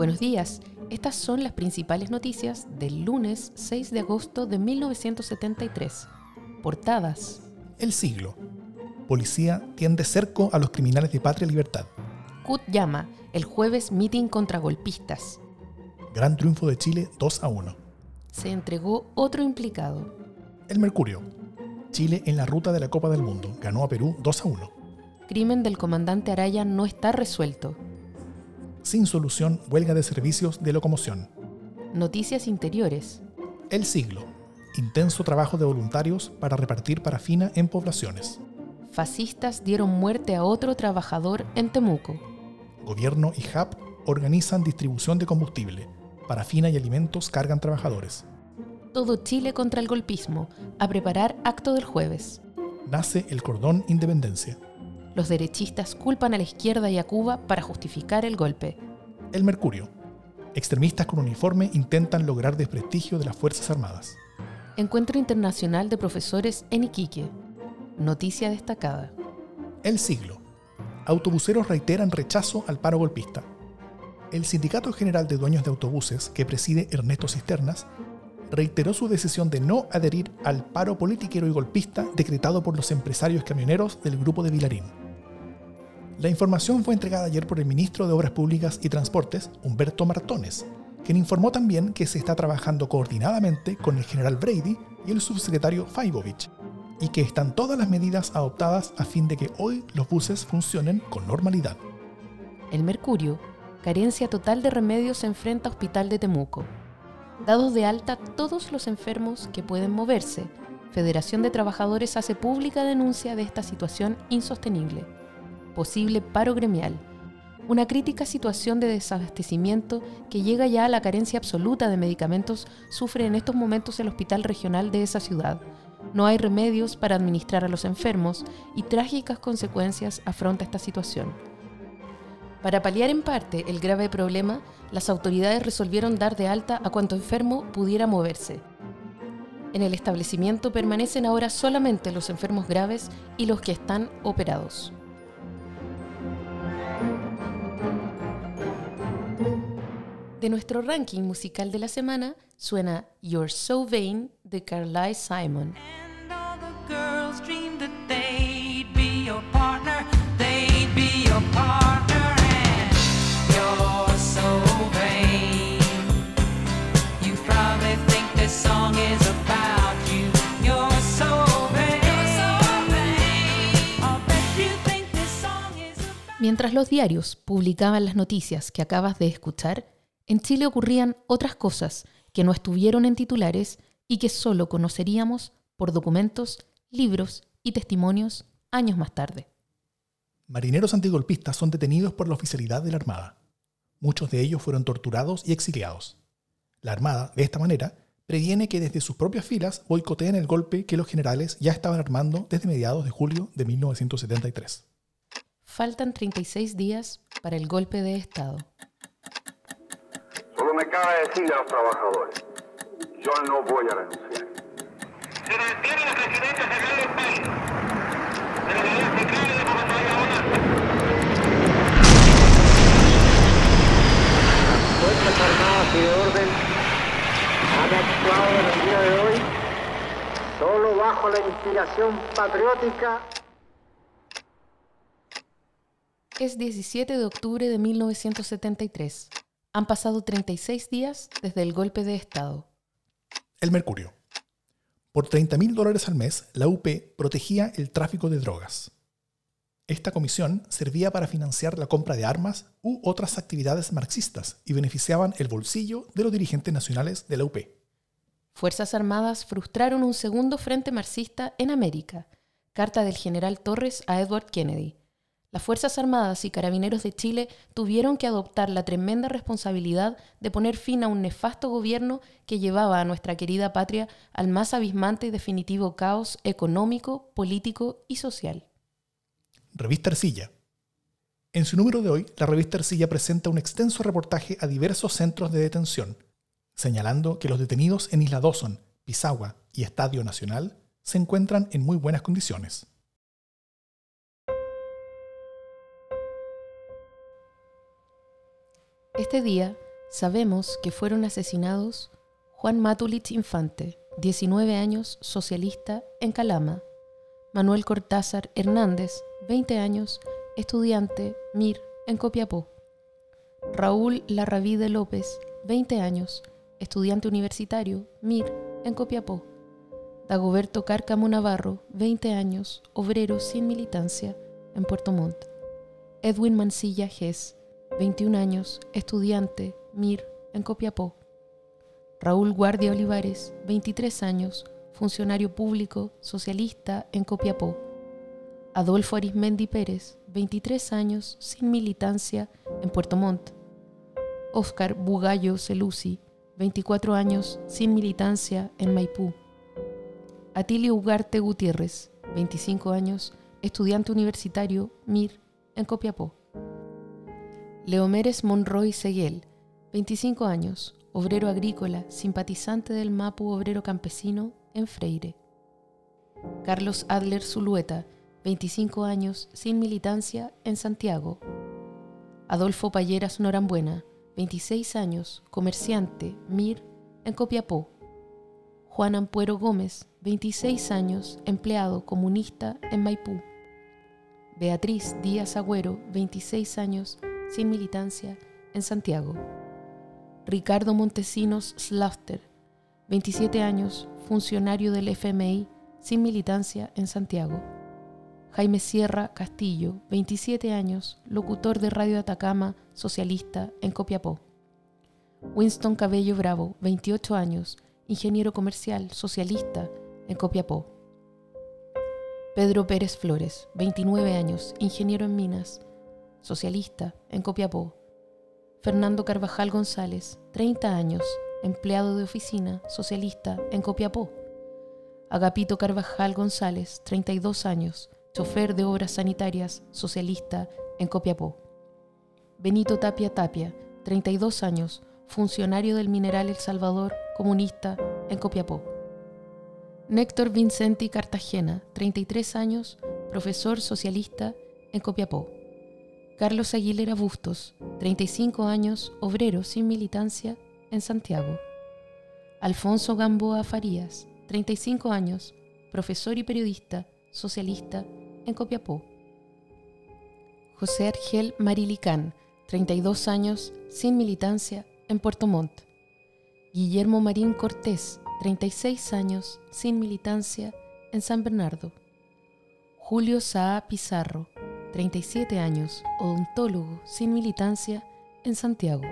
Buenos días, estas son las principales noticias del lunes 6 de agosto de 1973. Portadas. El siglo. Policía tiende cerco a los criminales de Patria y Libertad. CUT llama el jueves meeting contra golpistas. Gran triunfo de Chile 2 a 1. Se entregó otro implicado. El Mercurio. Chile en la ruta de la Copa del Mundo. Ganó a Perú 2 a 1. Crimen del comandante Araya no está resuelto sin solución huelga de servicios de locomoción. Noticias interiores. El siglo. Intenso trabajo de voluntarios para repartir parafina en poblaciones. Fascistas dieron muerte a otro trabajador en Temuco. Gobierno y HAP organizan distribución de combustible. Parafina y alimentos cargan trabajadores. Todo Chile contra el golpismo. A preparar acto del jueves. Nace el cordón Independencia. Los derechistas culpan a la izquierda y a Cuba para justificar el golpe. El Mercurio. Extremistas con uniforme intentan lograr desprestigio de las Fuerzas Armadas. Encuentro Internacional de Profesores en Iquique. Noticia destacada. El siglo. Autobuseros reiteran rechazo al paro golpista. El Sindicato General de Dueños de Autobuses, que preside Ernesto Cisternas, reiteró su decisión de no adherir al paro politiquero y golpista decretado por los empresarios camioneros del grupo de Vilarín. La información fue entregada ayer por el ministro de Obras Públicas y Transportes, Humberto Martones, quien informó también que se está trabajando coordinadamente con el general Brady y el subsecretario Faibovich, y que están todas las medidas adoptadas a fin de que hoy los buses funcionen con normalidad. El Mercurio, carencia total de remedios, se enfrenta a Hospital de Temuco dados de alta todos los enfermos que pueden moverse. Federación de Trabajadores hace pública denuncia de esta situación insostenible. Posible paro gremial. Una crítica situación de desabastecimiento que llega ya a la carencia absoluta de medicamentos sufre en estos momentos el hospital regional de esa ciudad. No hay remedios para administrar a los enfermos y trágicas consecuencias afronta esta situación. Para paliar en parte el grave problema, las autoridades resolvieron dar de alta a cuanto enfermo pudiera moverse. En el establecimiento permanecen ahora solamente los enfermos graves y los que están operados. De nuestro ranking musical de la semana suena You're So Vain de Carly Simon. Mientras los diarios publicaban las noticias que acabas de escuchar, en Chile ocurrían otras cosas que no estuvieron en titulares y que solo conoceríamos por documentos, libros y testimonios años más tarde. Marineros antigolpistas son detenidos por la oficialidad de la Armada. Muchos de ellos fueron torturados y exiliados. La Armada, de esta manera, previene que desde sus propias filas boicoteen el golpe que los generales ya estaban armando desde mediados de julio de 1973. Faltan 36 días para el golpe de Estado. Solo me cabe decirle a los trabajadores, yo no voy a renunciar. Se mantiene la presidencia general del país. La de Fuerzas Armadas y de Orden han actuado en el día de hoy solo bajo la inspiración patriótica Es 17 de octubre de 1973. Han pasado 36 días desde el golpe de Estado. El Mercurio. Por 30 mil dólares al mes, la UP protegía el tráfico de drogas. Esta comisión servía para financiar la compra de armas u otras actividades marxistas y beneficiaban el bolsillo de los dirigentes nacionales de la UP. Fuerzas Armadas frustraron un segundo frente marxista en América. Carta del general Torres a Edward Kennedy Las Fuerzas Armadas y Carabineros de Chile tuvieron que adoptar la tremenda responsabilidad de poner fin a un nefasto gobierno que llevaba a nuestra querida patria al más abismante y definitivo caos económico, político y social. Revista Ercilla. En su número de hoy, la revista Ercilla presenta un extenso reportaje a diversos centros de detención, señalando que los detenidos en Isla Dawson, Pisagua y Estadio Nacional se encuentran en muy buenas condiciones. Este día sabemos que fueron asesinados Juan Matulich Infante, 19 años, socialista, en Calama, Manuel Cortázar Hernández, 20 años, estudiante, MIR, en Copiapó, Raúl Larravide López, 20 años, estudiante universitario, MIR, en Copiapó, Dagoberto Cárcamo Navarro, 20 años, obrero sin militancia, en Puerto Montt, Edwin Mancilla Gess, 21 años, estudiante, MIR, en Copiapó. Raúl Guardia Olivares, 23 años, funcionario público, socialista, en Copiapó. Adolfo Arismendi Pérez, 23 años, sin militancia, en Puerto Montt. Óscar Bugallo Celusi, 24 años, sin militancia, en Maipú. Atilio Ugarte Gutiérrez, 25 años, estudiante universitario, MIR, en Copiapó. Leomérez Monroy Seguel, 25 años, obrero agrícola, simpatizante del MAPU Obrero Campesino en Freire. Carlos Adler Zulueta, 25 años, sin militancia en Santiago. Adolfo Palleras Norambuena, 26 años, comerciante, MIR, en Copiapó. Juan Ampuero Gómez, 26 años, empleado comunista en Maipú. Beatriz Díaz Agüero, 26 años, sin militancia, en Santiago. Ricardo Montesinos Slaughter, 27 años, funcionario del FMI, sin militancia, en Santiago. Jaime Sierra Castillo, 27 años, locutor de Radio Atacama, socialista, en Copiapó. Winston Cabello Bravo, 28 años, ingeniero comercial, socialista, en Copiapó. Pedro Pérez Flores, 29 años, ingeniero en minas, socialista, en Copiapó. Fernando Carvajal González, 30 años, empleado de oficina, socialista, en Copiapó. Agapito Carvajal González, 32 años, chofer de obras sanitarias, socialista, en Copiapó. Benito Tapia Tapia, 32 años, funcionario del Mineral El Salvador, comunista, en Copiapó. Néctor Vincenti Cartagena, 33 años, profesor socialista, en Copiapó. Carlos Aguilera Bustos, 35 años, obrero sin militancia, en Santiago. Alfonso Gamboa Farías, 35 años, profesor y periodista, socialista, en Copiapó. José Argel Marilicán, 32 años, sin militancia, en Puerto Montt. Guillermo Marín Cortés, 36 años, sin militancia, en San Bernardo. Julio Saa Pizarro, 37 años, odontólogo sin militancia en Santiago.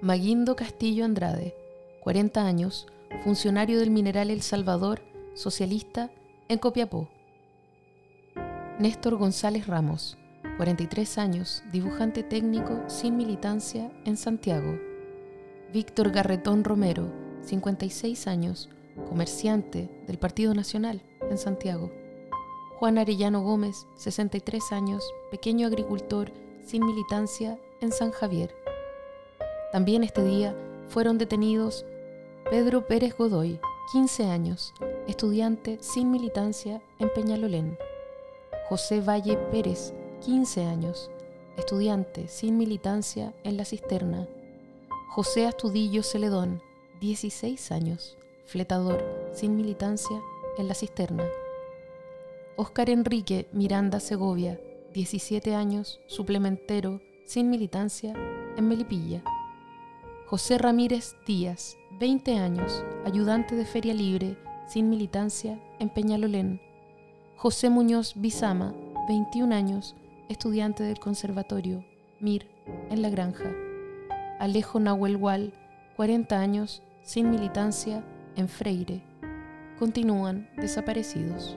Maguindo Castillo Andrade, 40 años, funcionario del Mineral El Salvador, socialista en Copiapó. Néstor González Ramos, 43 años, dibujante técnico sin militancia en Santiago. Víctor Garretón Romero, 56 años, comerciante del Partido Nacional en Santiago. Juan Arellano Gómez, 63 años, pequeño agricultor sin militancia en San Javier. También este día fueron detenidos Pedro Pérez Godoy, 15 años, estudiante sin militancia en Peñalolén. José Valle Pérez, 15 años, estudiante sin militancia en La Cisterna. José Astudillo Celedón, 16 años, fletador sin militancia en La Cisterna. Óscar Enrique Miranda Segovia, 17 años, suplementero, sin militancia, en Melipilla. José Ramírez Díaz, 20 años, ayudante de Feria Libre, sin militancia, en Peñalolén. José Muñoz Bizama, 21 años, estudiante del Conservatorio, MIR, en La Granja. Alejo Nahuel Gual, 40 años, sin militancia, en Freire. Continúan desaparecidos.